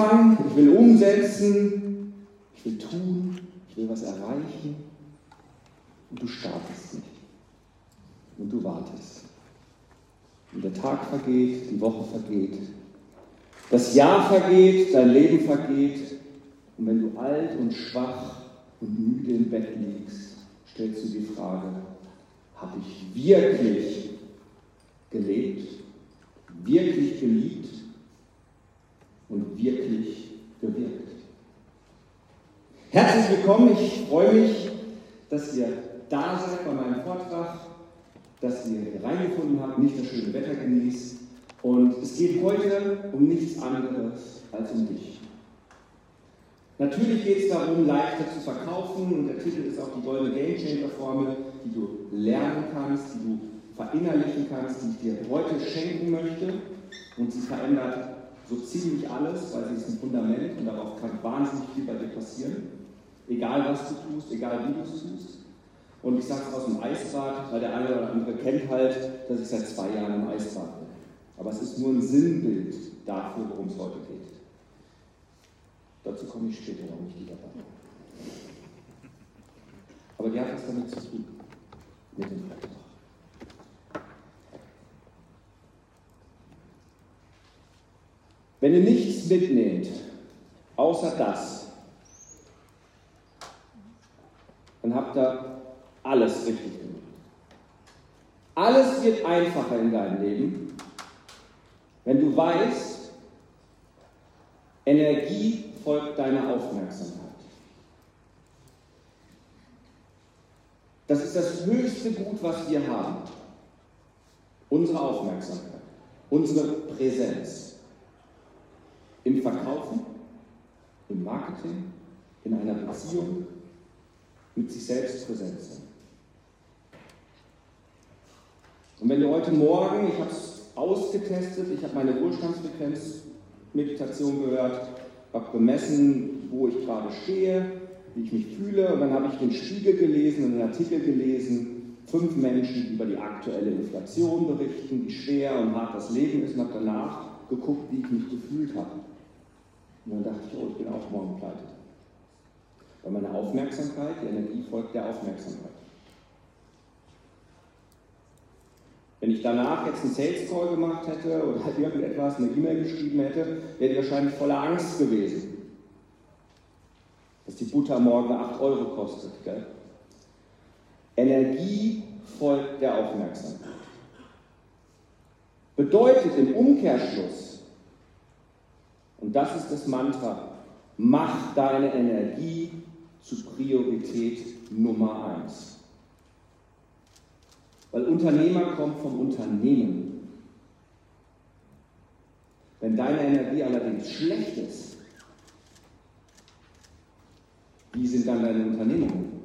anfangen, ich will umsetzen, ich will tun, ich will was erreichen. Und du startest nicht. Und du wartest. Und der Tag vergeht, die Woche vergeht, das Jahr vergeht, dein Leben vergeht. Und wenn du alt und schwach und müde im Bett liegst, stellst du die Frage, habe ich wirklich gelebt, wirklich geliebt und wirklich gewirkt? Herzlich willkommen, ich freue mich, dass ihr da seid bei meinem Vortrag, dass ihr hier reingefunden habt, nicht das schöne Wetter genießt. Und es geht heute um nichts anderes als um dich. Natürlich geht es darum, leichter zu verkaufen und der Titel ist auch die goldene Game Changer Formel, die du lernen kannst, die du verinnerlichen kannst, die ich dir heute schenken möchte. Und sie verändert so ziemlich alles, weil sie ist ein Fundament und darauf kann wahnsinnig viel bei dir passieren. Egal was du tust, egal wie du es tust. Und ich sage es aus dem Eisbad, weil der eine oder andere kennt halt, dass ich seit zwei Jahren im Eisbad bin. Aber es ist nur ein Sinnbild dafür, worum es heute geht. Dazu komme ich später, warum ich die dabei. Aber die hat was damit zu tun, mit dem Vortrag. Wenn ihr nichts mitnehmt, außer das, dann habt ihr alles richtig gemacht. Alles wird einfacher in deinem Leben, wenn du weißt, Energie folgt deiner Aufmerksamkeit. Das ist das höchste Gut, was wir haben. Unsere Aufmerksamkeit, unsere Präsenz. Im Verkaufen, im Marketing, in einer Beziehung, mit sich selbst präsent sein. Und wenn du heute Morgen, ich habe es ausgetestet, ich habe meine Wohlstandsfrequenz-Meditation gehört, habe gemessen, wo ich gerade stehe, wie ich mich fühle, und dann habe ich den Spiegel gelesen und einen Artikel gelesen, fünf Menschen, die über die aktuelle Inflation berichten, wie schwer und hart das Leben ist, und habe danach geguckt, wie ich mich gefühlt habe. Und dann dachte ich, oh, ich bin auch morgen pleite. Weil meine Aufmerksamkeit, die Energie folgt der Aufmerksamkeit. Wenn ich danach jetzt einen Sales Call gemacht hätte oder irgendetwas, eine E-Mail geschrieben hätte, wäre ich wahrscheinlich voller Angst gewesen. Dass die Butter morgen 8 Euro kostet. Gell? Energie folgt der Aufmerksamkeit. Bedeutet im Umkehrschluss, und das ist das Mantra, mach deine Energie zu Priorität Nummer eins. Weil Unternehmer kommt vom Unternehmen. Wenn deine Energie allerdings schlecht ist, wie sind dann deine Unternehmungen?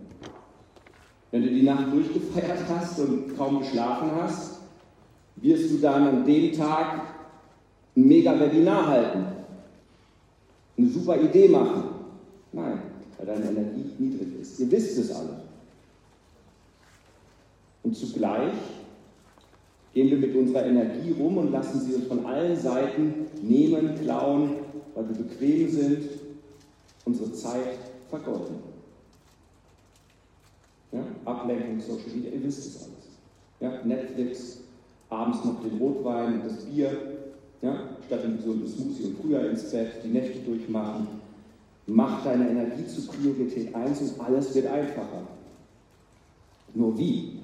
Wenn du die Nacht durchgefeiert hast und kaum geschlafen hast, wirst du dann an dem Tag ein Mega-Webinar halten, eine super Idee machen. Nein, weil deine Energie niedrig ist. Ihr wisst es alle. Und zugleich gehen wir mit unserer Energie rum und lassen sie uns von allen Seiten nehmen, klauen, weil wir bequem sind, unsere Zeit vergeuden. Ja? Ablenkung, Social Media, ihr wisst es alles. Ja? Netflix, abends noch den Rotwein und das Bier, ja? statt ein gesundes Smoothie und früher ins Bett, die Nächte durchmachen. Mach deine Energie zu Priorität 1 und alles wird einfacher. Nur wie?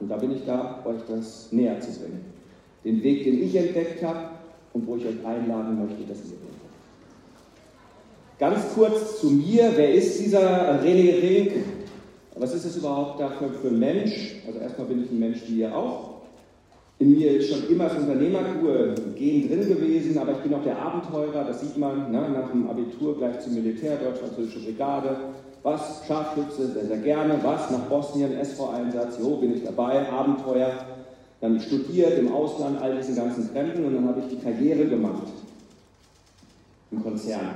Und da bin ich da, euch das näher zu bringen. Den Weg, den ich entdeckt habe und wo ich euch einladen möchte, dass ihr geht. Ganz kurz zu mir, wer ist dieser René Rink? Was ist es überhaupt dafür für ein Mensch? Also erstmal bin ich ein Mensch wie ihr auch. In mir ist schon immer das Unternehmergehen drin gewesen, aber ich bin auch der Abenteurer, das sieht man ne, nach dem Abitur gleich zum Militär, Deutsch-Französische Brigade. Was? Scharfschütze, sehr, sehr gerne. Was? Nach Bosnien, SV-Einsatz, jo, bin ich dabei, Abenteuer. Dann studiert im Ausland, all diesen ganzen Krempel und dann habe ich die Karriere gemacht im Konzern.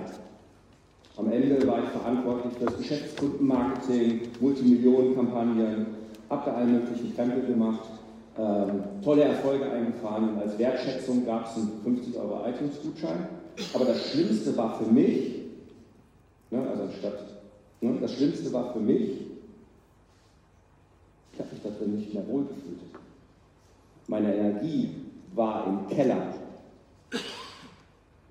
Am Ende war ich verantwortlich für das Geschäftskundenmarketing, Multimillionenkampagnen, habe da allen möglichen Krempel gemacht ähm, tolle Erfolge eingefahren und als Wertschätzung gab es einen 50 Euro iTunes-Gutschein. Aber das Schlimmste war für mich, ne, also anstatt, ne, das Schlimmste war für mich, ich habe mich da nicht mehr wohlgefühlt. Meine Energie war im Keller.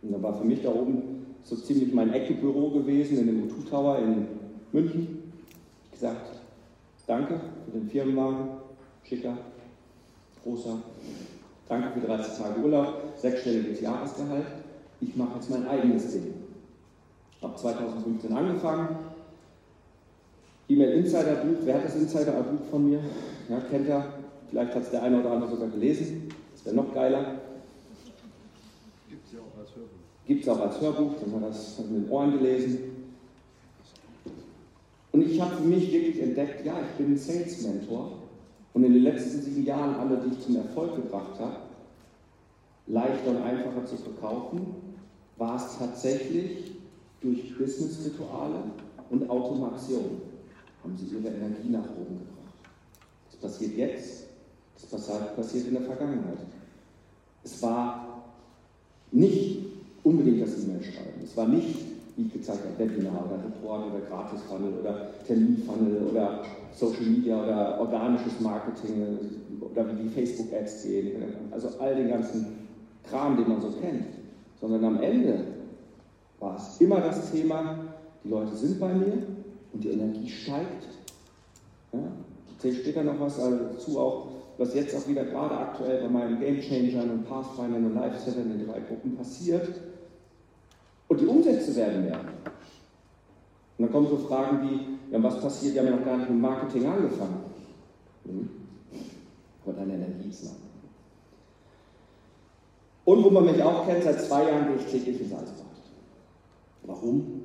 Und da war für mich da oben so ziemlich mein Eckenbüro gewesen in dem U2 Tower in München. Ich gesagt, danke für den Firmenwagen, schicker, großer. Danke für 30 Tage Urlaub, sechsstelliges Jahresgehalt. Ich mache jetzt mein eigenes Ding. Habe 2015 angefangen. E-Mail Insider Buch, wer hat das Insider Buch von mir? Ja, kennt er? Vielleicht hat es der eine oder andere sogar gelesen. Das wäre noch geiler. Gibt es ja auch als Hörbuch. Gibt es auch als Hörbuch, dann wir das mit den Ohren gelesen. Und ich habe für mich wirklich entdeckt, ja, ich bin ein Sales Mentor. Und in den letzten sieben Jahren alle, die ich zum Erfolg gebracht habe, leichter und einfacher zu verkaufen, war es tatsächlich durch Business-Rituale und Automation haben sie ihre Energie nach oben gebracht. Das passiert jetzt, das passiert in der Vergangenheit. Es war nicht unbedingt das E-Mail-Schreiben, es war nicht, wie ich gezeigt habe, Webinar oder Report oder Gratis-Funnel oder Termin-Funnel oder Social Media oder organisches Marketing oder wie die Facebook-Ads gehen, also all den ganzen Kram, den man so kennt, sondern am Ende war es immer das Thema, die Leute sind bei mir und die Energie steigt. Ja, ich erzähle später noch was dazu, auch, was jetzt auch wieder gerade aktuell bei meinen Game Changern und Pathfindern und Lifesettern in drei Gruppen passiert. Und die Umsätze werden mehr. Und dann kommen so Fragen wie, ja, was passiert, wir haben ja noch gar nicht mit Marketing angefangen. Hm. Aber deine Energie ist lang. Und wo man mich auch kennt, seit zwei Jahren gehe ich täglich ins Eisbad. Warum?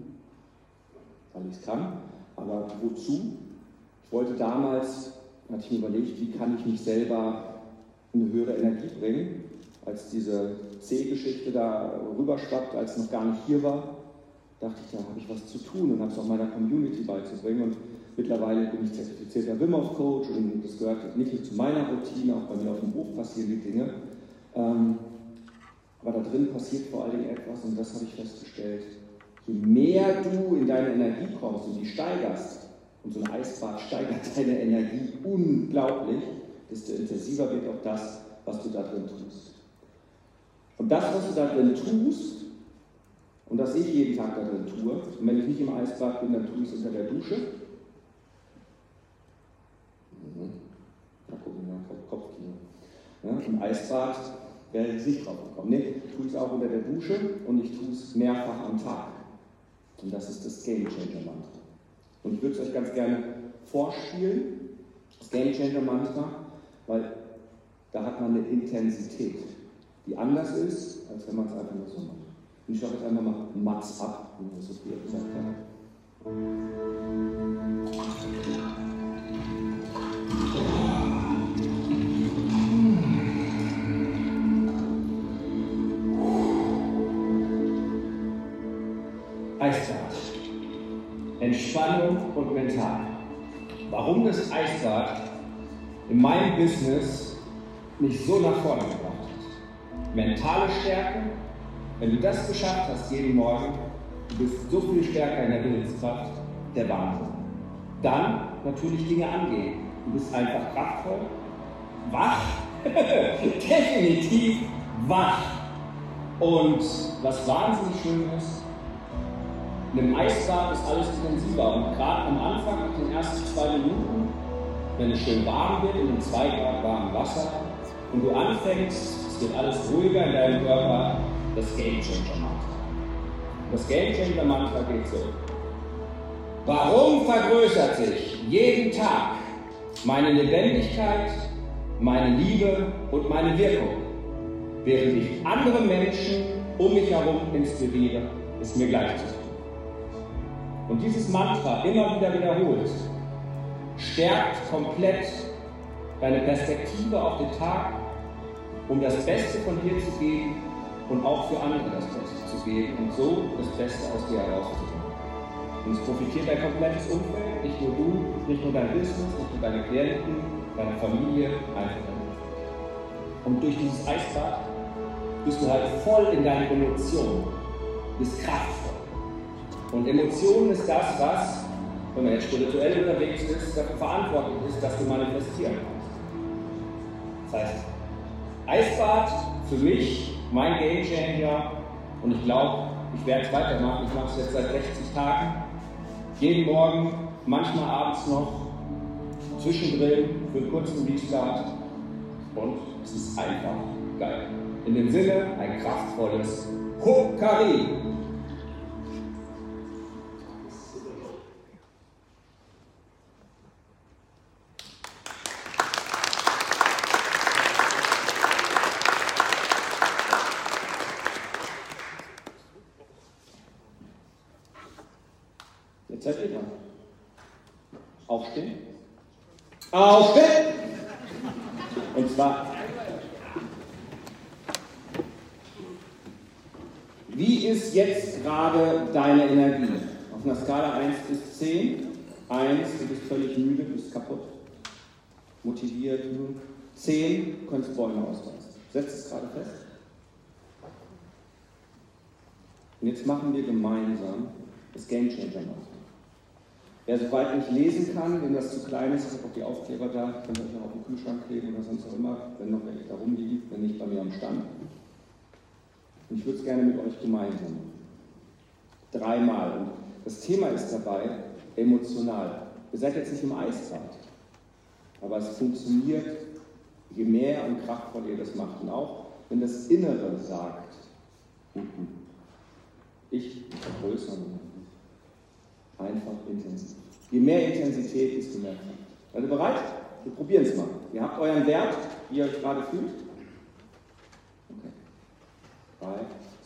Weil ich es kann. Aber wozu? Ich wollte damals, hatte ich mir überlegt, wie kann ich mich selber in eine höhere Energie bringen, als diese C-Geschichte da rüberschwappt, als noch gar nicht hier war, dachte ich, da habe ich was zu tun und habe es auch meiner Community beizubringen. Und mittlerweile bin ich zertifizierter Wim Hof Coach und das gehört nicht nur zu meiner Routine, auch bei mir auf dem Buch passieren die Dinge. Ähm, aber da drin passiert vor allen Dingen etwas und das habe ich festgestellt. Je mehr du in deine Energie kommst und die steigerst, und so ein Eisbad steigert deine Energie unglaublich, desto intensiver wird auch das, was du da drin tust. Und das, was du da drin tust, und das ich jeden Tag da drin tue, und wenn ich nicht im Eisbad bin, dann tue ich es unter der Dusche. Mhm. Da gucken mal, Kopfkino. Ja, Im Eisbad wäre ich nicht drauf gekommen. Nee, ich tue es auch unter der Dusche und ich tue es mehrfach am Tag. Und das ist das Game Changer Mantra. Und ich würde es euch ganz gerne vorspielen, das Game Changer Mantra, weil da hat man eine Intensität, die anders ist, als wenn man es einfach nur so macht. Und ich sage jetzt einfach mal Mats ab, wie man so früher gesagt hat. Eisbad. Entspannung und mental. Warum das Eisbad in meinem Business mich so nach vorne gebracht. Mentale Stärke, wenn du das geschafft hast jeden Morgen, du bist so viel stärker in der Willenskraft, der Wahnsinn. Dann natürlich Dinge angehen. Du bist einfach kraftvoll, wach, definitiv wach. Und was wahnsinnig schön ist, in einem Eisbad ist alles intensiver. Und gerade am Anfang, nach den ersten zwei Minuten, wenn es schön warm wird, in einem 2 Grad warmen Wasser, und du anfängst, wird alles ruhiger in deinem Körper, das Game Changer Mantra. Das Game Changer Mantra geht so. Warum vergrößert sich jeden Tag meine Lebendigkeit, meine Liebe und meine Wirkung, während ich andere Menschen um mich herum inspiriere, ist mir gleich zu tun und dieses Mantra immer wieder wiederholst, stärkt komplett deine Perspektive auf den Tag, um das Beste von dir zu geben und auch für andere das Beste zu geben und so das Beste aus dir herauszuholen. Und es profitiert dein komplettes Umfeld, nicht nur du, nicht nur dein Business, nicht nur deine Klienten, deine Familie, einfach. Und durch dieses Eisbad bist du halt voll in deinen Emotionen, bist kraftvoll. Und Emotionen ist das, was, wenn man jetzt spirituell unterwegs ist, dafür verantwortlich ist, dass du manifestieren kannst. Das heißt, Eisbad für mich mein Game Changer und ich glaube, ich werde es weitermachen. Ich mache es jetzt seit 60 Tagen. Jeden Morgen, manchmal abends noch, zwischendrin für einen kurzen Restart. Und es ist einfach geil. In dem Sinne ein kraftvolles Kokari. Aufstehen! Und zwar, wie ist jetzt gerade deine Energie? Auf einer Skala 1 bis 10. 1, du bist völlig müde, bist kaputt, motiviert. 10, du kannst Bäume ausreißen. Setzt es gerade fest. Und jetzt machen wir gemeinsam das Game Changer machen. Wer soweit nicht lesen kann, wenn das zu klein ist, ich habe auch die Aufkleber da, könnt ihr euch auch auf den Kühlschrank kleben oder sonst auch immer, wenn noch welche da rumliegen, wenn nicht bei mir am Stand. Und ich würde es gerne mit euch gemeinsam machen. Dreimal. Und das Thema ist dabei emotional. Ihr seid jetzt nicht im Eisbad, aber es funktioniert, je mehr und kraftvoller ihr das macht. Und auch wenn das Innere sagt, ich vergrößere Einfach intensiv. Je mehr Intensität, desto mehr Kraft. Seid ihr bereit? Wir probieren es mal. Ihr habt euren Wert, wie ihr euch gerade fühlt. Okay. Drei,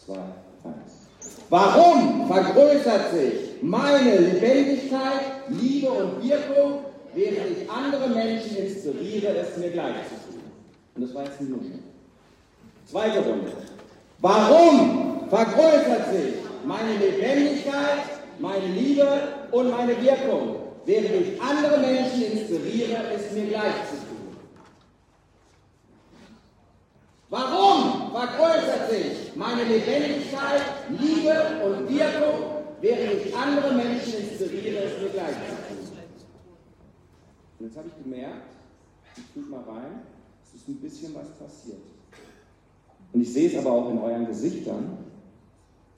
zwei, eins. Warum vergrößert sich meine Lebendigkeit, Liebe und Wirkung, während ich andere Menschen inspiriere, es mir gleich zu tun? Und das war jetzt ein Nuschel. Zweite Runde. Warum vergrößert sich meine Lebendigkeit, meine Liebe und meine Wirkung, während ich andere Menschen inspiriere, es mir gleich zu tun. Warum vergrößert sich meine Lebendigkeit, Liebe und Wirkung, während ich andere Menschen inspiriere, es mir gleich zu tun? Und jetzt habe ich gemerkt, ich fühle mal rein, es ist ein bisschen was passiert. Und ich sehe es aber auch in euren Gesichtern,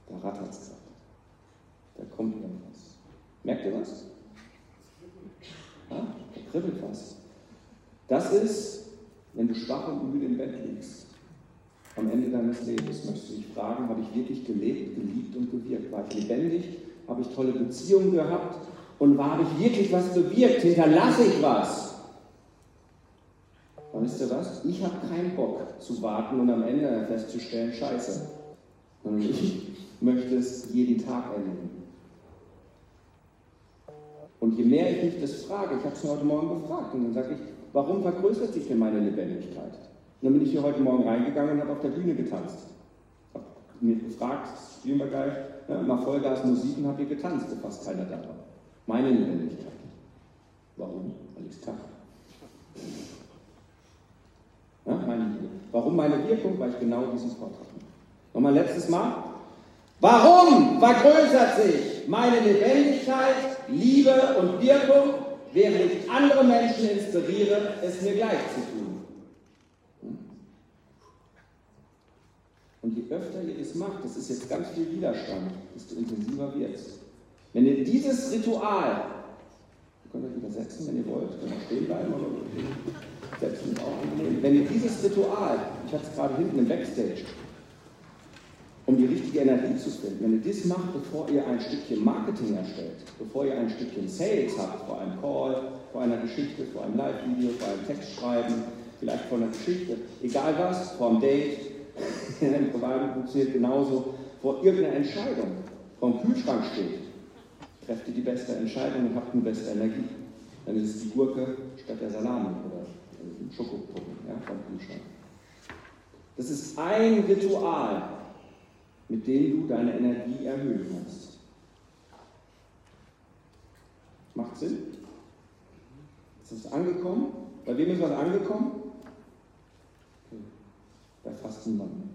da rattert es gerade. Da kommt irgendwas. Merkt ihr was? Ja, da kribbelt was. Das ist, wenn du schwach und müde im Bett liegst, am Ende deines Lebens, möchtest du dich fragen, habe ich wirklich gelebt, geliebt und gewirkt? War ich lebendig? Habe ich tolle Beziehungen gehabt? Und habe ich wirklich was bewirkt? Hinterlasse ich was? Und wisst ihr was? Ich habe keinen Bock zu warten und am Ende festzustellen, scheiße. Und ich möchte es jeden Tag erleben. Und je mehr ich mich das frage, ich habe es mir heute Morgen gefragt, und dann sage ich, warum vergrößert sich denn meine Lebendigkeit? Und dann bin ich hier heute Morgen reingegangen und habe auf der Bühne getanzt. Habe mir gefragt, spielen wir geil, ja, mal Vollgas Musik und habe hier getanzt, wo fast keiner da war. Meine Lebendigkeit. Warum? Weil ich es kann. Ja, meine Liebe. Warum meine Wirkung? Weil ich genau diesen Vortrag mache. Nochmal letztes Mal. Warum vergrößert sich meine Lebendigkeit, Liebe und Wirkung, während ich andere Menschen inspiriere, es mir gleich zu tun? Und je öfter ihr es macht, das ist jetzt ganz viel Widerstand, desto intensiver wird es. Wenn ihr dieses Ritual, ihr könnt euch wieder setzen, wenn ihr wollt, könnt auch stehen bleiben oder setzen auch angenehm. Wenn ihr dieses Ritual, ich hatte es gerade hinten im Backstage, um die richtige Energie zu finden. Wenn ihr das macht, bevor ihr ein Stückchen Marketing erstellt, bevor ihr ein Stückchen Sales habt, vor einem Call, vor einer Geschichte, vor einem Live-Video, vor einem Textschreiben, vielleicht vor einer Geschichte, egal was, vor einem Date, einem Privaten funktioniert genauso, vor irgendeiner Entscheidung, vor dem Kühlschrank steht, trefft ihr die beste Entscheidung und habt eine beste Energie. Dann ist es die Gurke statt der Salami oder Schokopudding ja, vom Kühlschrank. Das ist ein Ritual, mit dem du deine Energie erhöhen kannst. Macht Sinn? Ist das angekommen? Bei wem ist was angekommen? Bei fast niemandem.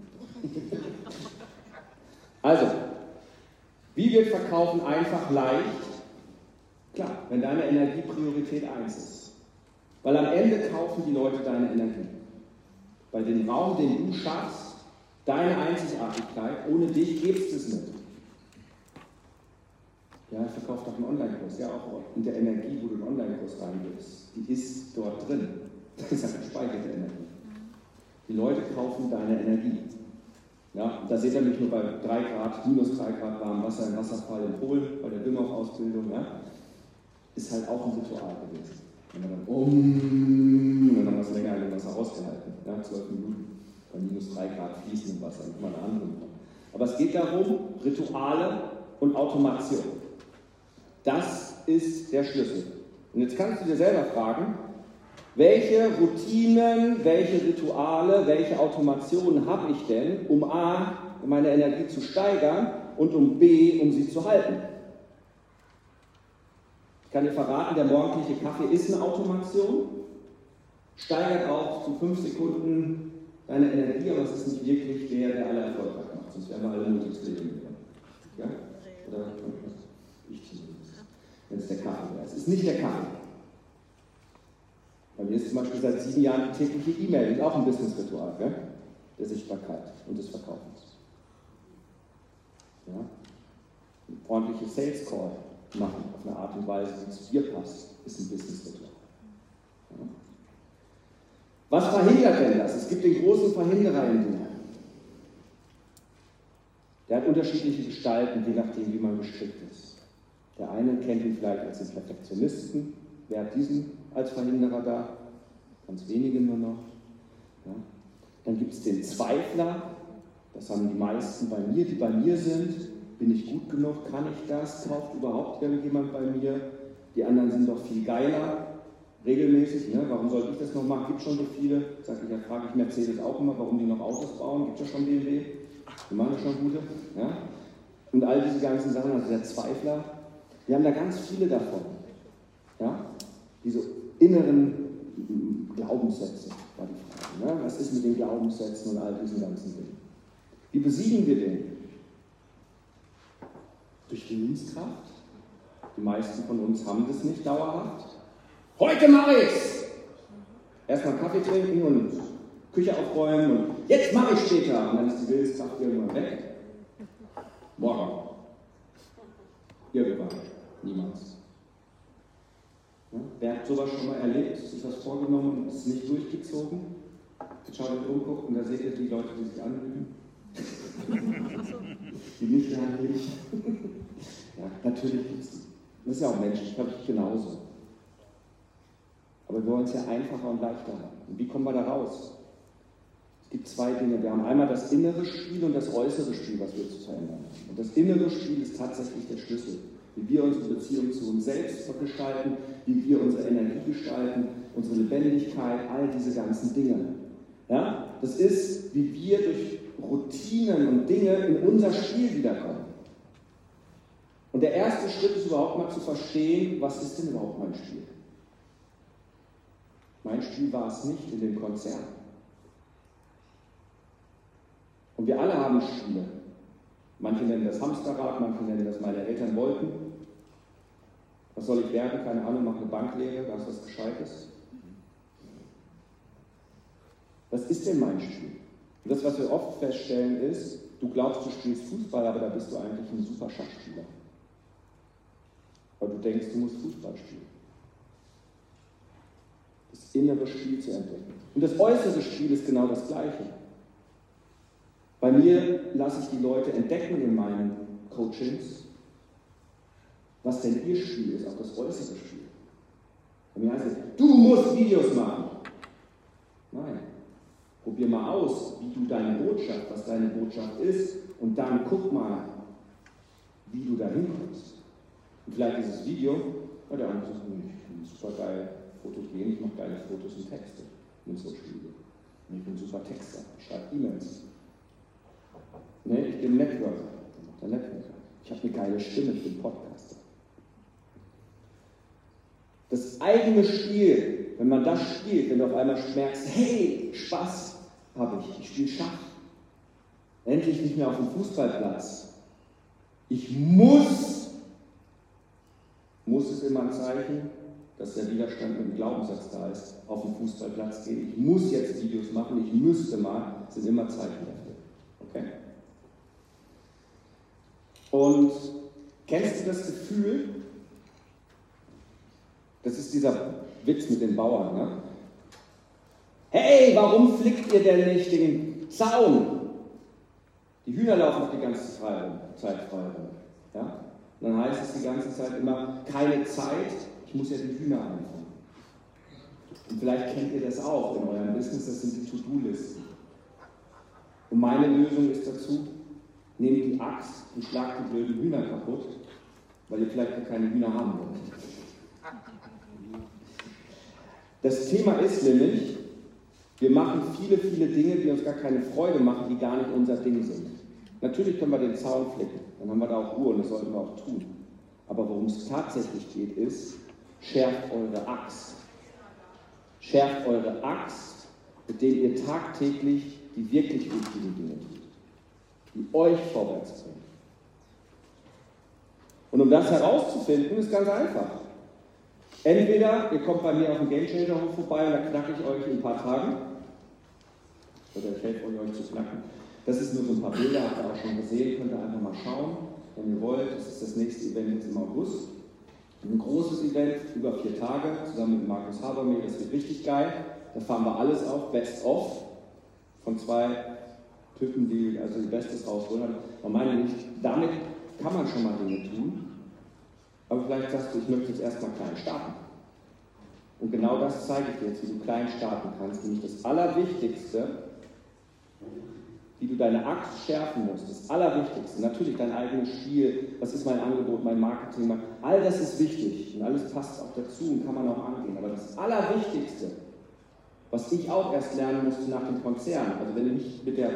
also, wie wird Verkaufen einfach leicht? Klar, wenn deine Energie Priorität 1 ist. Weil am Ende kaufen die Leute deine Energie. Bei dem Raum, den du schaffst, deine Einzigartigkeit, ohne dich gibt es nicht. Ja, ich verkaufe doch einen Online-Kurs. Ja, auch in der Energie, wo du einen Online-Kurs reingibst, die ist dort drin. Das ist eine gespeicherte Energie. Die Leute kaufen deine Energie. Ja, da seht ihr mich nur bei 3 Grad, minus 3 Grad warmem Wasser im Wasserfall in Polen, bei der Wimhoff-Ausbildung. Ja, ist halt auch ein Ritual gewesen. Wenn man dann um, und dann es länger in dem Wasser ausgehalten. Ja, 12 Minuten bei minus 3 Grad fließendem Wasser, nicht mal eine andere. Aber es geht darum, Rituale und Automation. Das ist der Schlüssel. Und jetzt kannst du dir selber fragen, welche Routinen, welche Rituale, welche Automationen habe ich denn, um A, meine Energie zu steigern und um B, um sie zu halten? Ich kann dir verraten, der morgendliche Kaffee ist eine Automation, steigert auch zu fünf Sekunden deine Energie, aber es ist nicht wirklich der, der alle erfolgreich macht, sonst wären wir alle mutig zu leben. Ja? Oder ich zumindest, wenn es der Kaffee wäre. Es ist nicht der Kaffee. Bei mir ist zum Beispiel seit sieben Jahren die tägliche E-Mail, auch ein Business-Ritual, gell? der Sichtbarkeit und des Verkaufens. Ja? Ein ordentliches Sales Call machen auf eine Art und Weise, die zu dir passt, ist ein Business-Ritual. Ja? Was verhindert denn das? Es gibt den großen Verhinderer in dir. Der hat unterschiedliche Gestalten, je nachdem, wie man gestrickt ist. Der eine kennt ihn vielleicht als den Perfektionisten. Wer hat diesen als Verhinderer da? Ganz wenige nur noch. Ja. Dann gibt es den Zweifler. Das haben die meisten bei mir, die bei mir sind. Bin ich gut genug? Kann ich das? Kauft überhaupt irgendjemand bei mir? Die anderen sind doch viel geiler. Regelmäßig, ne? warum soll ich das noch machen? Gibt schon so viele. Sag ich, ja, frage ich Mercedes auch immer, warum die noch Autos bauen. Gibt ja schon BMW. Die machen ja schon gute. Ja? Und all diese ganzen Sachen, also der Zweifler, wir haben da ganz viele davon. Ja? Diese inneren Glaubenssätze war die Frage. Ne? Was ist mit den Glaubenssätzen und all diesen ganzen Dingen? Wie besiegen wir den? Durch Willenskraft. Die meisten von uns haben das nicht dauerhaft. Heute mache ich's! Erstmal Kaffee trinken und Küche aufräumen und jetzt mache ich später. Und dann ist die Willenskraft irgendwann weg. Morgen. Irgendwann. Niemals. Ja? Wer hat sowas schon mal erlebt, sich was vorgenommen und ist nicht durchgezogen? Jetzt schaut euch umguckt und da seht ihr die Leute, die sich anlügen. die nicht leben. ja, natürlich gibt es. Das ist ja auch menschlich, glaube ich genauso. Aber wir wollen es ja einfacher und leichter haben. Und wie kommen wir da raus? Es gibt zwei Dinge. Wir haben einmal das innere Spiel und das äußere Spiel, was wir zu verändern haben. Und das innere Spiel ist tatsächlich der Schlüssel wie wir unsere Beziehung zu uns selbst gestalten, wie wir unsere Energie gestalten, unsere Lebendigkeit, all diese ganzen Dinge. Ja? Das ist, wie wir durch Routinen und Dinge in unser Spiel wiederkommen. Und der erste Schritt ist überhaupt mal zu verstehen, was ist denn überhaupt mein Spiel? Mein Spiel war es nicht in dem Konzern. Und wir alle haben Spiele. Manche nennen das Hamsterrad, manche nennen das meine Eltern wollten. Was soll ich werden? Keine Ahnung, mach eine Banklehre, da ist was Gescheites. Was ist denn mein Spiel? Und das, was wir oft feststellen, ist, du glaubst, du spielst Fußball, aber da bist du eigentlich ein super Schachspieler. Weil du denkst, du musst Fußball spielen. Innere Spiel zu entdecken. Und das äußere Spiel ist genau das gleiche. Bei mir lasse ich die Leute entdecken in meinen Coachings, was denn ihr Spiel ist, auch das äußere Spiel. Bei mir heißt es, du musst Videos machen. Nein. Probier mal aus, wie du deine Botschaft, was deine Botschaft ist, und dann guck mal, wie du da hinkommst. Und vielleicht dieses Video, ja, der andere sagt, ich bin super geil fotogen, ich mache geile Fotos und Texte mit Social Media. Und ich bin super Texter, ich schreibe E-Mails. Nee, ich bin Networker. Der Networker. Ich habe eine geile Stimme, ich bin Podcaster. Das eigene Spiel, wenn man das spielt, wenn du auf einmal merkst, hey, Spaß, habe ich. Ich spiele Schach. Endlich nicht mehr auf dem Fußballplatz. Ich muss, muss es immer ein Zeichen, dass der Widerstand mit dem Glaubenssatz da ist, auf den Fußballplatz gehen. Ich muss jetzt Videos machen, ich müsste mal, das sind immer Zeichen dafür. Okay? Und kennst du das Gefühl, das ist dieser Witz mit den Bauern, ne? Hey, warum flickt ihr denn nicht den Zaun? Die Hühner laufen doch die ganze Zeit frei rum. Ja? Und dann heißt es die ganze Zeit immer, keine Zeit, ich muss ja die Hühner einfangen. Und vielleicht kennt ihr das auch in eurem Business, das sind die To-Do-Listen. Und meine Lösung ist dazu, nehmt die Axt und schlagt die blöden Hühner kaputt, weil ihr vielleicht gar keine Hühner haben wollt. Das Thema ist nämlich, wir machen viele, viele Dinge, die uns gar keine Freude machen, die gar nicht unser Ding sind. Natürlich können wir den Zaun flicken, dann haben wir da auch Ruhe und das sollten wir auch tun. Aber worum es tatsächlich geht, ist, schärft eure Axt. Schärft eure Axt, mit der ihr tagtäglich die wirklich wichtigen Dinge tut, die euch vorwärts bringen. Und um das herauszufinden, ist ganz einfach. Entweder ihr kommt bei mir auf dem Game Changer Hof vorbei und da knacke ich euch in ein paar Tagen. Oder ich helfe euch, euch zu knacken. Das ist nur so ein paar Bilder, habt ihr auch schon gesehen, könnt ihr einfach mal schauen, wenn ihr wollt. Das ist das nächste Event jetzt im August. Ein großes Event, über vier Tage, zusammen mit Markus Habermehl, das wird richtig geil. Da fahren wir alles auf, Best of, von zwei Typen, die also die Bestes rausholen. Man meine nicht, damit kann man schon mal Dinge tun, aber vielleicht sagst du, ich möchte jetzt erstmal klein starten. Und genau das zeige ich dir jetzt, wie du klein starten kannst. Nämlich das Allerwichtigste, wie du deine Axt schärfen musst. Das Allerwichtigste, natürlich dein eigenes Spiel, was ist mein Angebot, mein Marketing, all das ist wichtig und alles passt auch dazu und kann man auch angehen. Aber das Allerwichtigste, was ich auch erst lernen musste nach dem Konzern, also wenn ich nicht mit der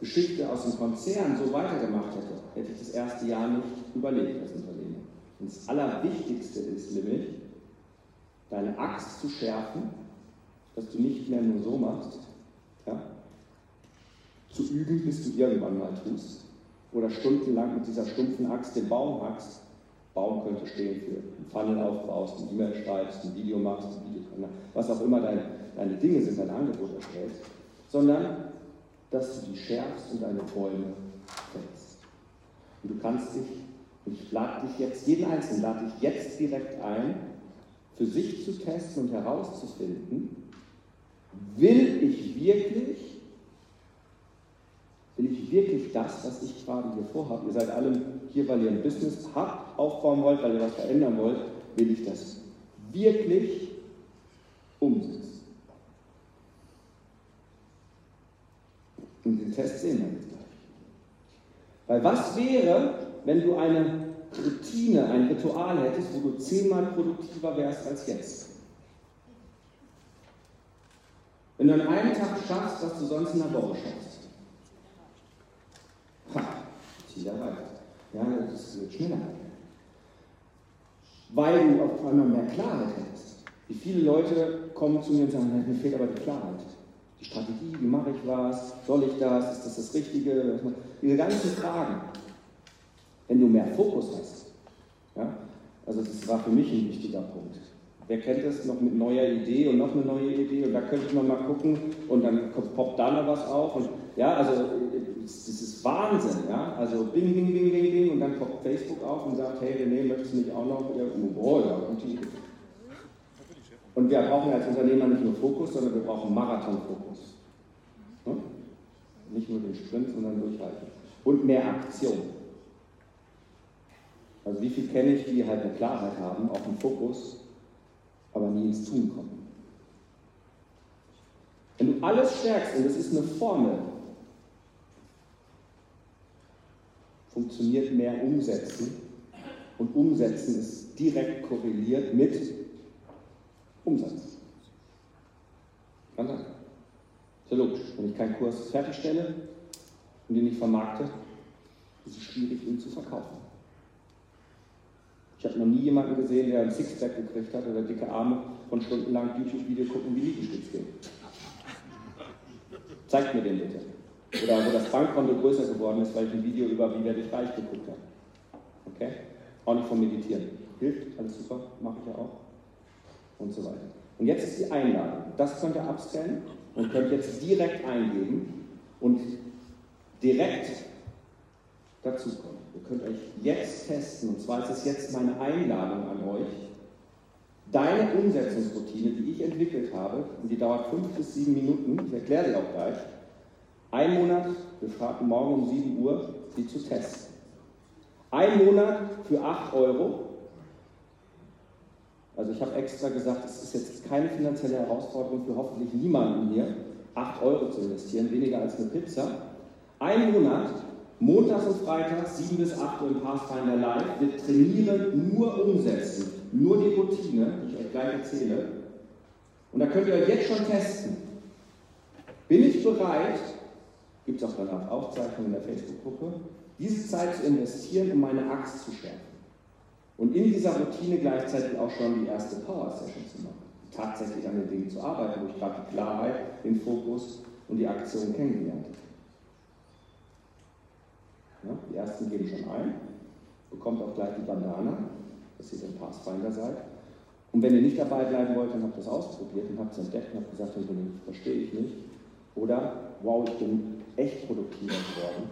Geschichte aus dem Konzern so weitergemacht hätte, hätte ich das erste Jahr nicht überlebt als Unternehmen. Und das Allerwichtigste ist nämlich, deine Axt zu schärfen, dass du nicht mehr nur so machst, ja? Zu üben, bis du irgendwann mal tust, oder stundenlang mit dieser stumpfen Axt den Baum hackst. Baum könnte stehen für einen Funnel aufbaust, eine E-Mail schreibst, ein Video machst, ein Video, was auch immer deine, deine Dinge sind, dein Angebot erstellst, sondern dass du die schärfst und deine Bäume fällst. Und du kannst dich ich lade dich jetzt, jeden Einzelnen lade ich jetzt direkt ein, für sich zu testen und herauszufinden, will ich wirklich, will ich wirklich das, was ich gerade hier vorhabe? Ihr seid alle hier, weil ihr ein Business habt, aufbauen wollt, weil ihr was verändern wollt, will ich das wirklich umsetzen? Und den Test sehen wir jetzt gleich. Weil was wäre, wenn du eine Routine, ein Ritual hättest, wo du zehnmal produktiver wärst als jetzt. Wenn du an einem Tag schaffst, was du sonst in einer Woche schaffst. Wieder weiter. Ja, das wird schneller. Weil du auf einmal mehr Klarheit hättest. Wie viele Leute kommen zu mir und sagen, mir fehlt aber die Klarheit. Die Strategie, wie mache ich was, soll ich das, ist das das Richtige? Diese ganzen Fragen wenn du mehr Fokus hast. Ja? Also das war für mich ein wichtiger Punkt. Wer kennt das noch mit neuer Idee und noch eine neue Idee und da könnte man mal gucken und dann poppt da noch was auf und ja, also das ist Wahnsinn, ja, also bing, bing, bing, bing, bing und dann poppt Facebook auf und sagt, hey René, möchtest du nicht auch noch, oh ja, und wir brauchen als Unternehmer nicht nur Fokus, sondern wir brauchen Marathonfokus. Hm? Nicht nur den Sprint, sondern durchhalten. Und mehr Aktion. Also wie viel kenne ich, die halt eine Klarheit haben, auch einen Fokus, aber nie ins Tun kommen. Wenn du alles stärkst, und das ist eine Formel, funktioniert mehr Umsetzen. Und Umsetzen ist direkt korreliert mit Umsatz. Ganz einfach. Ist ja logisch. Wenn ich keinen Kurs fertigstelle und den nicht vermarkte, ist es schwierig, ihn zu verkaufen. Ich habe noch nie jemanden gesehen, der ein Sixpack gekriegt hat oder dicke Arme und stundenlang YouTube-Video gucken, wie Liegestütz gehen. Zeigt mir den bitte. Oder wo das Bankkonto größer geworden ist, weil ich ein Video über Wie werde ich reich geguckt habe. Okay? Auch nicht vom Meditieren. Hilft, alles super, mache ich ja auch. Und so weiter. Und jetzt ist die Einladung. Das könnt ihr abstellen und könnt jetzt direkt eingeben und direkt dazukommen. Ihr könnt euch jetzt testen, und zwar ist es jetzt meine Einladung an euch, deine Umsetzungsroutine, die ich entwickelt habe, und die dauert fünf bis sieben Minuten, ich erkläre sie auch gleich, ein Monat, wir starten morgen um 7 Uhr, sie zu testen. Ein Monat für 8 Euro. Also ich habe extra gesagt, es ist jetzt keine finanzielle Herausforderung für hoffentlich niemanden hier, 8 Euro zu investieren, weniger als eine Pizza. Ein Monat, montags und freitags, 7 bis 8 Uhr im Pathfinder Live. Wir trainieren nur umsetzen, nur die Routine, die ich euch gleich erzähle. Und da könnt ihr euch jetzt schon testen. Bin ich bereit, gibt es auch danach Aufzeichnungen in der Facebook-Gruppe, diese Zeit zu investieren, um meine Axt zu schärfen. Und in dieser Routine gleichzeitig auch schon die erste Power-Session zu machen. Tatsächlich an den Dingen zu arbeiten, wo ich gerade die Klarheit, den Fokus und die Aktion kennengelernt habe. Ja, die ersten geben schon ein, bekommt auch gleich die Bandana, dass ihr den Pathfinder seid. Und wenn ihr nicht dabei bleiben wollt, dann habt ihr es ausprobiert und habt es entdeckt und habt gesagt, verstehe ich nicht. Oder, wow, ich bin echt produktiver geworden.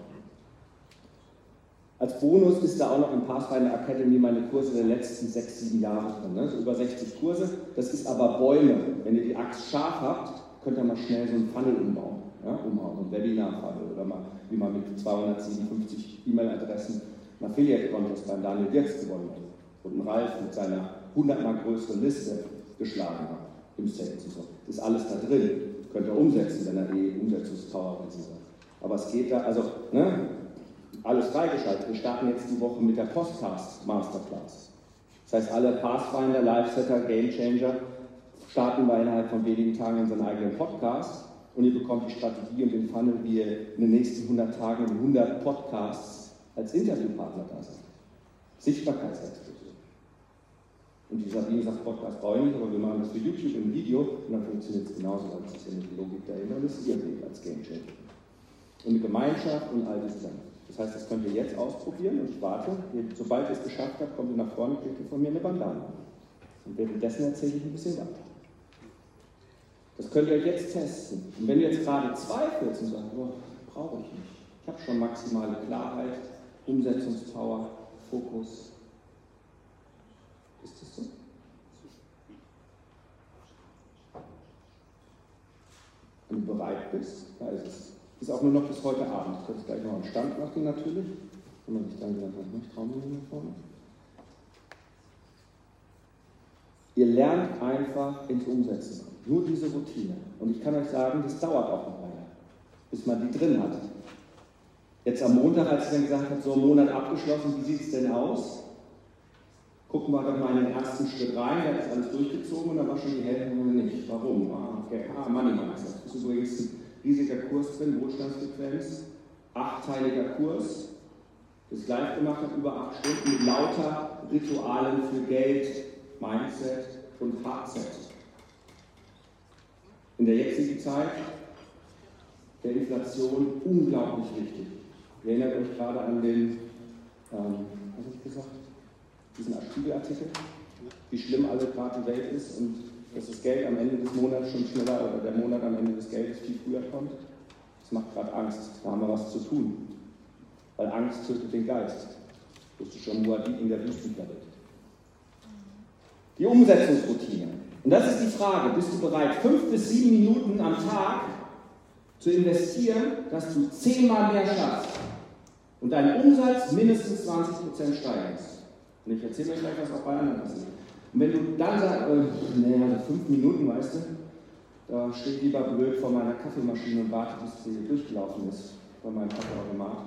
Als Bonus ist da auch noch im Pathfinder Academy meine Kurse der letzten sechs, sieben Jahre drin. Ne? So über 60 Kurse. Das ist aber Bäume. Wenn ihr die Axt scharf habt, könnt ihr mal schnell so einen Funnel umbauen. Ja? Umhauen, so ein Webinar-Funnel oder mal, wie man mit 257 E-Mail-Adressen einen Affiliate-Contest beim Daniel Dirks gewonnen hat. Und ein Ralf mit seiner 100 mal größeren Liste geschlagen hat im Sales und so. Das ist alles da drin. Könnt ihr umsetzen, wenn er eh Umsetzungspower hat. Aber es geht da, also, ne, alles freigeschaltet. Wir starten jetzt die Woche mit der Podcast Masterclass. Das heißt, alle Pathfinder, Live-Setter, Game Changer starten wir innerhalb von wenigen Tagen in unseren eigenen Podcast und ihr bekommt die Strategie und den Funnel, wie ihr in den nächsten 100 Tagen in 100 Podcasts als Interviewpartner da seid. Sichtbarkeitsexplosion. Und die Sabine sagt, Podcast brauche ich nicht, aber wir machen das für YouTube im Video und dann funktioniert es genauso, das ist ja nicht die Logik dahinter und das ist ihr Weg als Game Changer. Und Gemeinschaft und all diese Sachen. Das heißt, das könnt ihr jetzt ausprobieren und ich warte. Sobald ihr es geschafft habt, kommt ihr nach vorne, kriegt ihr von mir eine Bandana. Und währenddessen erzähle ich ein bisschen weiter. Das könnt ihr euch jetzt testen. Und wenn ihr jetzt gerade zweifelt und sagt, oh, brauche ich nicht. Ich habe schon maximale Klarheit, Umsetzungspower, Fokus. Ist das so? Wenn du bereit bist, da ist es. Ist auch nur noch bis heute Abend. Ich könnte gleich noch am Stand machen natürlich. Wenn man sich dann gedacht hat, ich traue mir nicht vorne. Ihr lernt einfach ins Umsetzen. Nur diese Routine. Und ich kann euch sagen, das dauert auch eine Weile, bis man die drin hat. Jetzt am Montag, als ich dann gesagt habe, so ein Monat abgeschlossen, wie sieht es denn aus? Gucken wir doch mal in den ersten Schritt rein, da ist alles durchgezogen und da war schon die Hälfte nicht. Warum? Ah, okay. ah Money Mindset. Das ist übrigens ein riesiger Kurs drin, Wohlstandsfrequenz, achtteiliger Kurs, das live gemacht habe, über acht Stunden mit lauter Ritualen für Geld, Mindset und Hardset. In der jetzigen Zeit der Inflation unglaublich wichtig. Ihr erinnert euch gerade an den, ähm, was habe ich gesagt, diesen Spiegelartikel, wie schlimm alle gerade die Welt ist und dass das Geld am Ende des Monats schon schneller oder der Monat am Ende des Geldes viel früher kommt. Das macht gerade Angst. Da haben wir was zu tun. Weil Angst tötet den Geist. Ist schon Muad'Dib in der Wüstenplatte. Die Umsetzungsroutine. Und das ist die Frage, bist du bereit, fünf bis sieben Minuten am Tag zu investieren, dass du zehnmal mehr schaffst und deinen Umsatz mindestens 20% steigerst? Und ich erzähle euch gleich, was auch bei anderen passiert. Und wenn du dann sagst, äh, naja, fünf Minuten, weißt du, da stehe ich lieber blöd vor meiner Kaffeemaschine und warte, bis sie durchgelaufen ist, bei meinem Kaffeeautomat,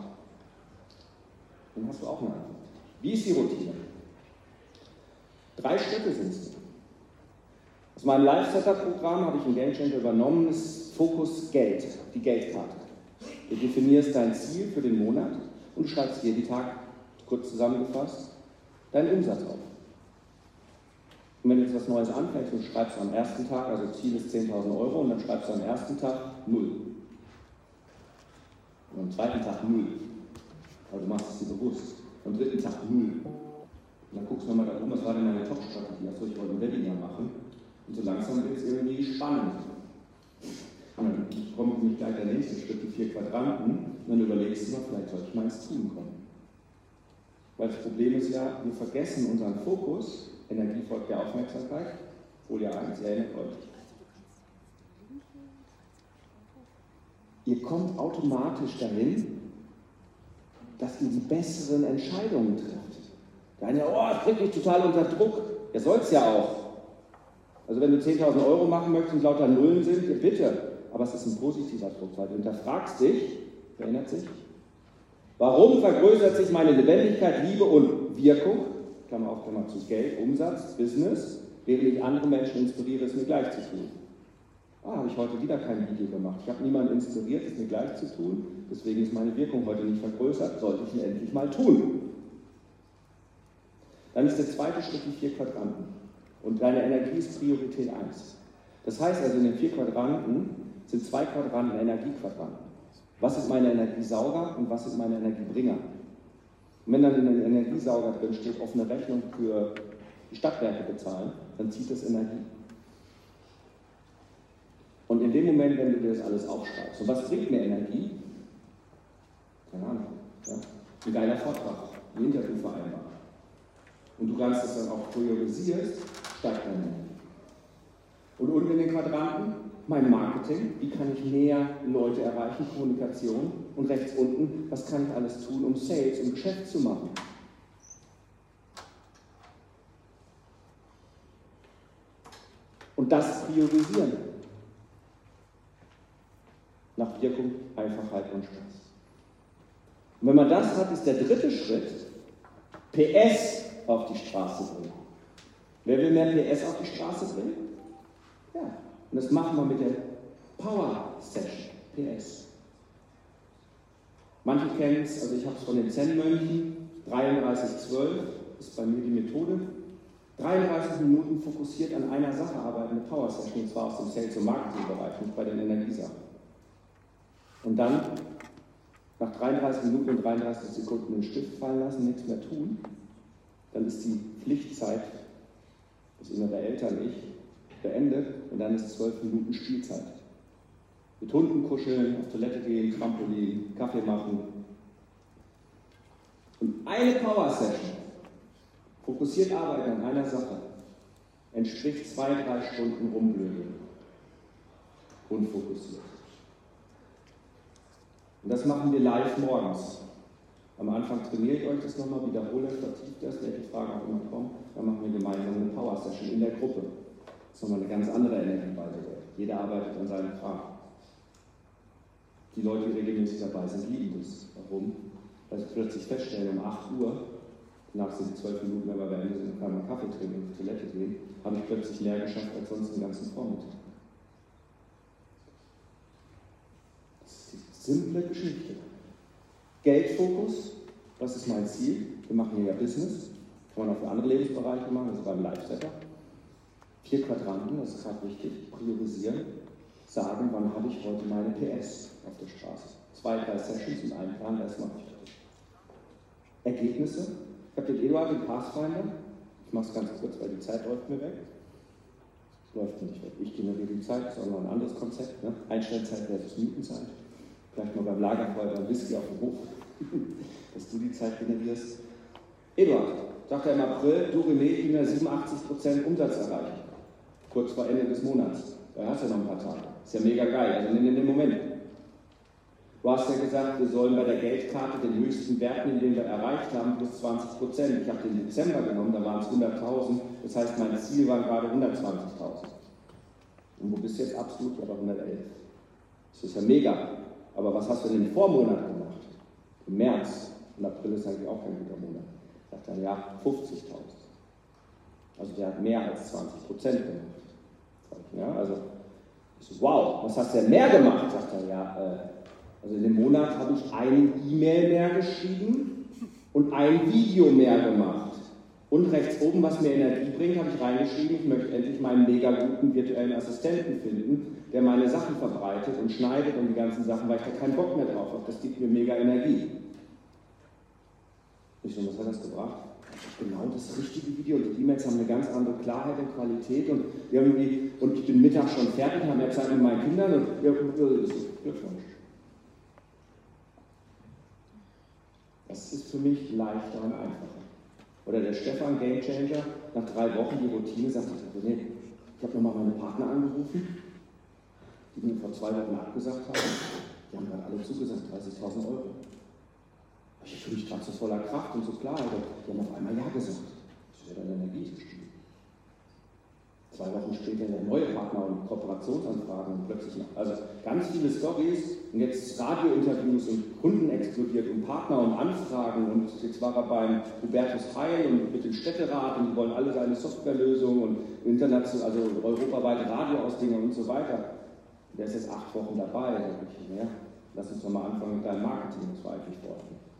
dann hast du auch eine Antwort. Wie ist die Routine? Drei Schritte sind es. Aus meinem Live-Setup-Programm habe ich ein Gamechanger übernommen, ist Fokus Geld, die Geldkarte. Du definierst dein Ziel für den Monat und schreibst jeden Tag, kurz zusammengefasst, deinen Umsatz auf. Und wenn jetzt was Neues anfängt, dann schreibst du am ersten Tag, also Ziel ist 10.000 Euro, und dann schreibst du am ersten Tag null. Und am zweiten Tag null. Also du machst es dir bewusst. Am dritten Tag null. Und dann guckst du nochmal da oben, was war denn meine Top-Strategie? Achso, ich wollte ein Webinar machen. Und so langsam wird es irgendwie spannend. Und dann kommt nämlich gleich der nächste Schritt, die vier Quadranten. Und dann überlegst du mal, vielleicht sollte ich mal ins Tun kommen. Weil das Problem ist ja, wir vergessen unseren Fokus. Energie folgt der Aufmerksamkeit. Folie 1, ihr erinnert euch. Ihr kommt automatisch dahin, dass ihr die besseren Entscheidungen trifft. Der eine, oh, das bringt mich total unter Druck. Ja, soll es ja auch. Also wenn du 10.000 Euro machen möchtest und lauter Nullen sind, bitte. Aber es ist ein positiver Druck, weil du hinterfragst dich, verändert sich, warum vergrößert sich meine Lebendigkeit, Liebe und Wirkung, Klammer auf, Klammer zu Geld, Umsatz, Business, während ich andere Menschen inspiriere, es mir gleich zu tun. Ah, habe ich heute wieder kein Video gemacht. Ich habe niemanden inspiriert, es mir gleich zu tun, deswegen ist meine Wirkung heute nicht vergrößert, sollte ich ihn endlich mal tun. Dann ist der zweite Schritt die vier Quadranten. Und deine Energie ist Priorität 1. Das heißt also, in den vier Quadranten sind zwei Quadranten Energiequadranten. Was ist meine Energiesauger und was ist meine Energiebringer? Und wenn dann in den Energiesauger drin steht, offene Rechnung für die Stadtwerke bezahlen, dann zieht das Energie. Und in dem Moment, wenn du dir das alles aufschreibst, und was bringt mir Energie? Keine Ahnung. Ja? Ein geiler Vortrag, ein Interview vereinbaren und du kannst das dann auch priorisierst, steigt deine Energie. Und unten in den Quadranten mein Marketing, wie kann ich mehr Leute erreichen, Kommunikation und rechts unten, was kann ich alles tun, um Sales und Geschäft zu machen. Und das priorisieren. Nach Wirkung, Einfachheit und Spaß. Und wenn man das hat, ist der dritte Schritt PS auf die Straße bringen. Wer will mehr PS auf die Straße bringen? Ja, und das machen wir mit der Power Session, PS. Manche kennen es, also ich habe es von den Zen-Mönchen, 3312 ist bei mir die Methode. 33 Minuten fokussiert an einer Sache arbeiten, eine Power Session, und zwar aus dem Sales- und Marketing-Bereich, nicht bei den Energiesachen. Und dann nach 33 Minuten und 33 Sekunden den Stift fallen lassen, nichts mehr tun dann ist die Pflichtzeit des innere Eltern ich beendet und dann ist zwölf Minuten Spielzeit. Mit Hunden kuscheln, auf Toilette gehen, Trampolin, Kaffee machen. Und eine Power Session, fokussiert arbeiten an einer Sache, entspricht zwei, drei Stunden rumblödeln. Unfokussiert. Und das machen wir live morgens. Am Anfang trainiere ich euch das nochmal, wiederhole, vertieft das, welche Fragen auch immer kommen. Dann machen wir gemeinsam eine Power-Session in der Gruppe. Das ist nochmal eine ganz andere Energieweise. Jeder arbeitet an seinen Fragen. Die Leute, die regelmäßig dabei sind, lieben das. Warum? Weil sie plötzlich feststellen, um 8 Uhr, nach sind die 12 Minuten, wenn wir bei Ende sind, kann man Kaffee trinken und auf Toilette gehen, habe ich plötzlich mehr geschafft als sonst den ganzen Vormittag. Das ist die simple Geschichte. Geldfokus, was ist mein Ziel? Wir machen hier ja Business, kann man auch für andere Lebensbereiche machen, also beim Live-Setter. Vier Quadranten, das ist gerade wichtig, priorisieren, sagen, wann habe ich heute meine PS auf der Straße. Zwei, drei Sessions und einen Plan, das mache ich heute. Ergebnisse, ich habe den Eduard, den Pathfinder, ich mache es ganz kurz, weil die Zeit läuft mir weg. Läuft nicht weg. Ich generiere die Zeit, das ist auch noch ein anderes Konzept. Ne? Einstellzeit versus Mietenzeit vielleicht mal beim Lagerfeuer beim Whisky auf dem Hof, dass du die Zeit generierst. Eduard, sagt er im April, du René, ich bin ja 87% Umsatz erreicht. Kurz vor Ende des Monats. Da hast du noch ein paar Tage. Ist ja mega geil, also nimm den Moment. Du hast ja gesagt, wir sollen bei der Geldkarte den höchsten Wert nehmen, den wir erreicht haben, plus 20 Prozent. Ich habe den Dezember genommen, da waren es 100.000. Das heißt, mein Ziel waren gerade 120.000. Und wo bist du jetzt absolut? Bei 111. Das ist ja mega. Aber was hast du in dem Vormonat gemacht? Im März. Und April ist eigentlich auch kein guter Monat. Sagt er, ja, 50.000. Also der hat mehr als 20 Prozent gemacht. Ja, also, so, wow, was hast du denn mehr gemacht? Sagt er, ja, äh, also in dem Monat habe ich eine E-Mail mehr geschrieben und ein Video mehr gemacht. Und rechts oben, was mir Energie bringt, habe ich reingeschrieben, ich möchte endlich meinen mega guten virtuellen Assistenten finden, der meine Sachen verbreitet und schneidet und die ganzen Sachen, weil ich da keinen Bock mehr drauf habe. Das gibt mir mega Energie. Ich so, was hat das gebracht? Genau das richtige Video und die E-Mails haben eine ganz andere Klarheit und Qualität und, irgendwie, und ich bin Mittag schon fertig, habe mehr Zeit mit meinen Kindern und ja, das ist Glückwunsch. Das ist für mich leichter und einfacher. Oder der Stefan Gamechanger, nach drei Wochen die Routine, sagt, ich habe nochmal meine Partner angerufen, die mir vor zwei Wochen abgesagt haben. Die haben gerade alle zugesagt, 30.000 Euro. Ich fühle mich gerade so voller Kraft und so Klarheit. Die haben auf einmal Ja gesagt. Das wäre dann Energie gestiegen. Zwei Wochen später der neue Partner und Kooperationsanfragen und plötzlich noch. Also ganz viele Stories und jetzt Radiointerviews und Kunden explodiert und Partner und Anfragen und jetzt war er beim Hubertus Heil und mit dem Städterat und die wollen alle seine Softwarelösung und international, also europaweite Radioausdinger und so weiter. Der ist jetzt acht Wochen dabei. Da ich, ja, lass uns doch mal anfangen mit deinem Marketing, das war eigentlich vorhaben.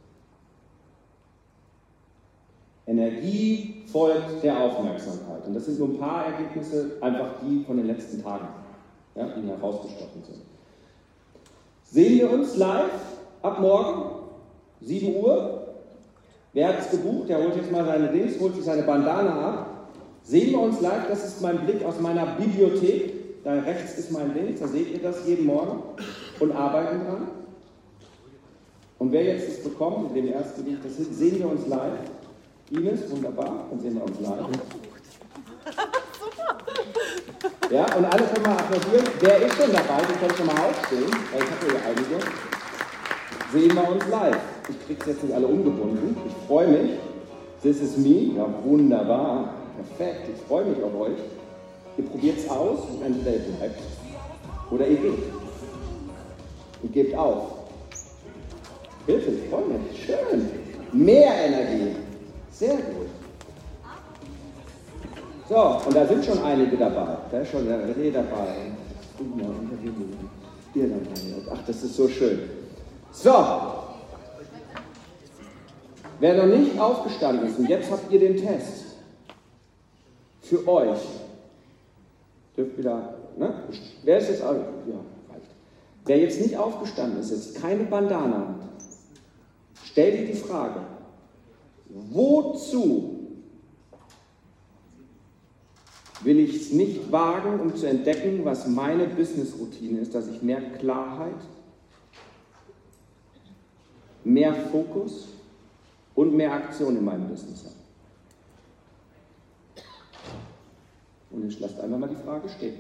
Energie folgt der Aufmerksamkeit. Und das sind nur ein paar Ergebnisse, einfach die von den letzten Tagen, ja, die herausgestochen sind. Sehen wir uns live ab morgen, 7 Uhr. Wer hat es gebucht? Der holt jetzt mal seine Dings, holt sich seine Bandana ab. Sehen wir uns live, das ist mein Blick aus meiner Bibliothek. Da rechts ist mein Ding, da seht ihr das jeden Morgen und arbeiten dran. Und wer jetzt das bekommt, in dem ersten Lied, das sehen wir uns live. Ines, wunderbar, dann sehen wir uns live. Ja, und alle können mal applaudieren. Wer ist schon dabei? Die können schon mal aufstehen, ich habe hier einige. Sehen wir uns live. Ich kriege es jetzt nicht alle umgebunden. Ich freue mich. This is me. Ja, wunderbar. Perfekt. Ich freue mich auf euch. Ihr probiert es aus und entweder ihr bleibt oder ihr geht. Ihr gebt auf. Hilfe, ich freue mich. Schön. Mehr Energie. Sehr gut. So, und da sind schon einige dabei. Da ist schon der René dabei. Ihr. Ach, das ist so schön. So. Wer noch nicht aufgestanden ist, und jetzt habt ihr den Test. Für euch. Dürft wieder, ne? Wer ist jetzt, ja, reicht. Wer jetzt nicht aufgestanden ist, jetzt keine Bandana hat, stell dir die Frage, Wozu will ich es nicht wagen, um zu entdecken, was meine Business-Routine ist, dass ich mehr Klarheit, mehr Fokus und mehr Aktion in meinem Business habe? Und ich lasse einfach mal die Frage stehen.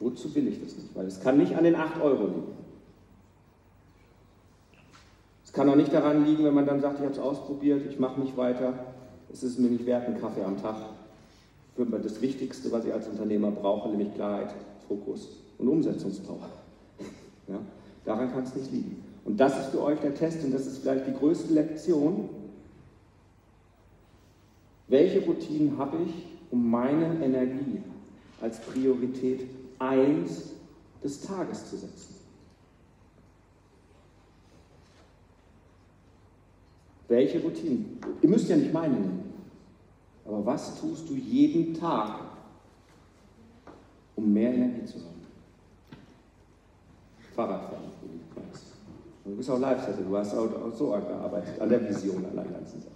Wozu will ich das nicht? Weil es kann nicht an den 8 Euro liegen. Es kann auch nicht daran liegen, wenn man dann sagt, ich habe es ausprobiert, ich mache nicht weiter, es ist mir nicht wert, einen Kaffee am Tag. Für das Wichtigste, was ich als Unternehmer brauche, nämlich Klarheit, Fokus und Umsetzungspower. Ja? Daran kann es nicht liegen. Und das ist für euch der Test und das ist vielleicht die größte Lektion. Welche Routinen habe ich, um meine Energie als Priorität 1 des Tages zu setzen? Welche Routinen? Ihr müsst ja nicht meine nehmen. Aber was tust du jeden Tag, um mehr Energie zu haben? Fahrradfahren, du bist auch Live-Setter, du hast auch, so gearbeitet, an der Vision, an der ganzen Sache.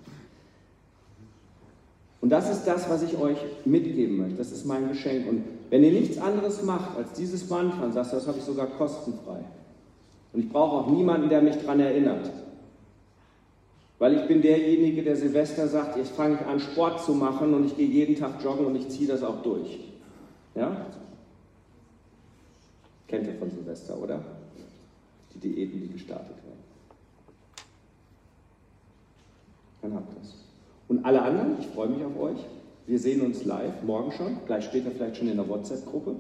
Und das ist das, was ich euch mitgeben möchte. Das ist mein Geschenk. Und wenn ihr nichts anderes macht als dieses Mantra und sagst, das habe ich sogar kostenfrei. Und ich brauche auch niemanden, der mich daran erinnert. Weil ich bin derjenige, der Silvester sagt, jetzt fange ich an, Sport zu machen und ich gehe jeden Tag joggen und ich ziehe das auch durch. Ja? Kennt ihr von Silvester, oder? Die Diäten, die gestartet werden. Dann habt ihr es. Und alle anderen, ich freue mich auf euch. Wir sehen uns live, morgen schon, gleich später vielleicht schon in der WhatsApp-Gruppe.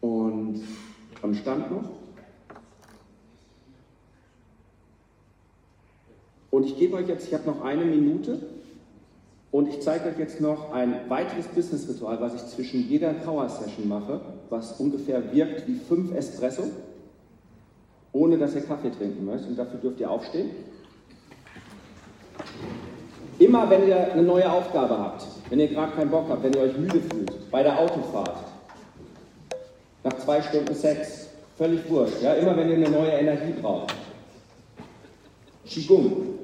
Und am Stand noch. Und ich gebe euch jetzt, ich habe noch eine Minute und ich zeige euch jetzt noch ein weiteres Business-Ritual, was ich zwischen jeder Power-Session mache, was ungefähr wirkt wie fünf Espresso, ohne dass ihr Kaffee trinken müsst. Und dafür dürft ihr aufstehen. Immer wenn ihr eine neue Aufgabe habt, wenn ihr gerade keinen Bock habt, wenn ihr euch müde fühlt, bei der Autofahrt, nach zwei Stunden Sex, völlig wurscht, ja, immer wenn ihr eine neue Energie braucht. Qigong.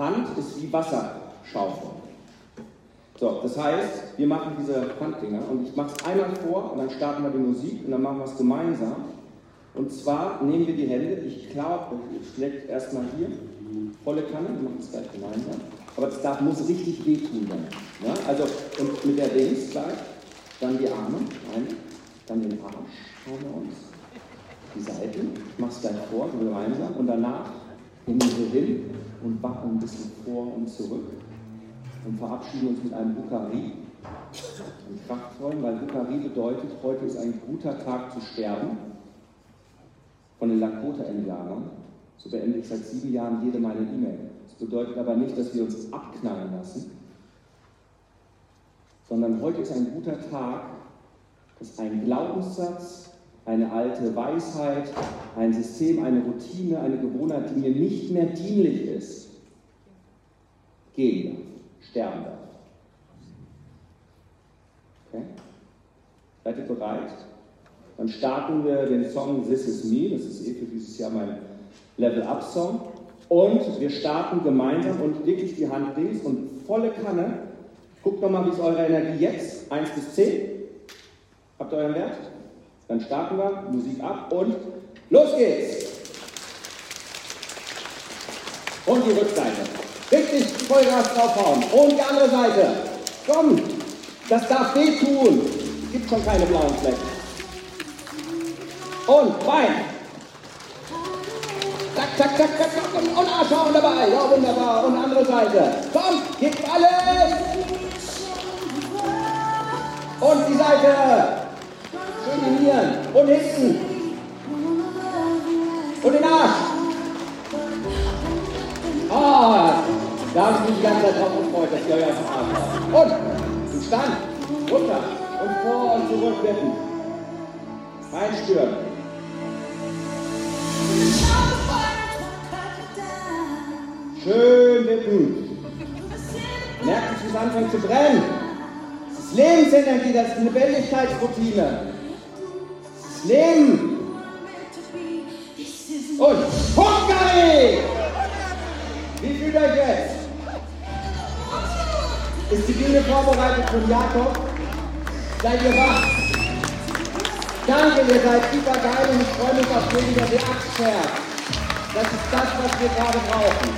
Hand ist wie Wasserschaufel. So, das heißt, wir machen diese Handdinger und ich mache es einmal vor und dann starten wir die Musik und dann machen wir es gemeinsam. Und zwar nehmen wir die Hände, ich glaube, ich schlägt erstmal hier, volle Kanne, wir machen es gleich gemeinsam. Aber das darf, muss richtig wehtun dann. Ja? Also, und mit der Dings gleich, dann die Arme, eine, dann den Arsch, schauen wir uns, die Seiten, ich mache es gleich vor, gemeinsam, und danach nehmen wir hin und backen ein bisschen vor und zurück und verabschieden uns mit einem Bukari, einem kraftvollen, weil Bukari bedeutet, heute ist ein guter Tag zu sterben. Von den Lakota-Indianern, so beende ich seit sieben Jahren jede meine E-Mail. Das bedeutet aber nicht, dass wir uns abknallen lassen, sondern heute ist ein guter Tag, dass ein Glaubenssatz, eine alte Weisheit, ein System, eine Routine, eine Gewohnheit, die mir nicht mehr dienlich ist, gehen darf, sterben darf. Okay? Seid ihr bereit? Dann starten wir den Song This Is Me, das ist eh für dieses Jahr mein Level-Up-Song. Und wir starten gemeinsam und wirklich die Hand links und volle Kanne. Guckt nochmal, wie ist eure Energie jetzt? 1 bis 10. Habt ihr euren Wert? Dann starten wir, Musik ab und los geht's! Und die Rückseite. Richtig Vollgas draufhauen. Und die andere Seite. Komm, das darf wehtun. Gibt schon keine blauen Flecken. Und Bein. Zack, zack, zack, zack, zack. Und, und Arschhauen dabei. Ja, wunderbar. Und andere Seite. Komm, gebt alles. Und die Seite. Schön die Nieren. Und hinten. Und den Arsch. Ah, da habe ich mich Zeit drauf gefreut, dass ihr euch den Arsch haut. Und im Stand. Runter. Und vor und zurück wippen. Einspüren. Schön wippen. Merkt es anfängt zu brennen. Das ist Lebensenergie, das ist eine Lebendigkeitsroutine. Leben. Und Hungary! Wie fühlt euch jetzt? Ist die Bühne vorbereitet von Jakob? Seid ihr wach? Danke, ihr seid super geil und ich freue mich auf jeden, der die Axt fährt. Das ist das, was wir gerade brauchen.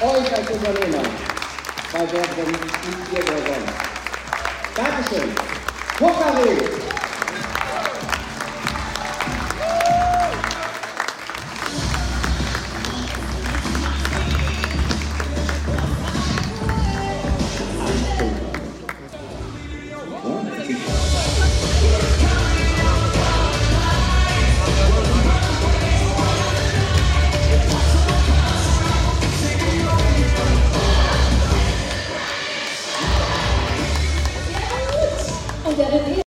Euch als Unternehmer. Weil wer denn nicht ihr, wer sonst. Dankeschön. Hungary!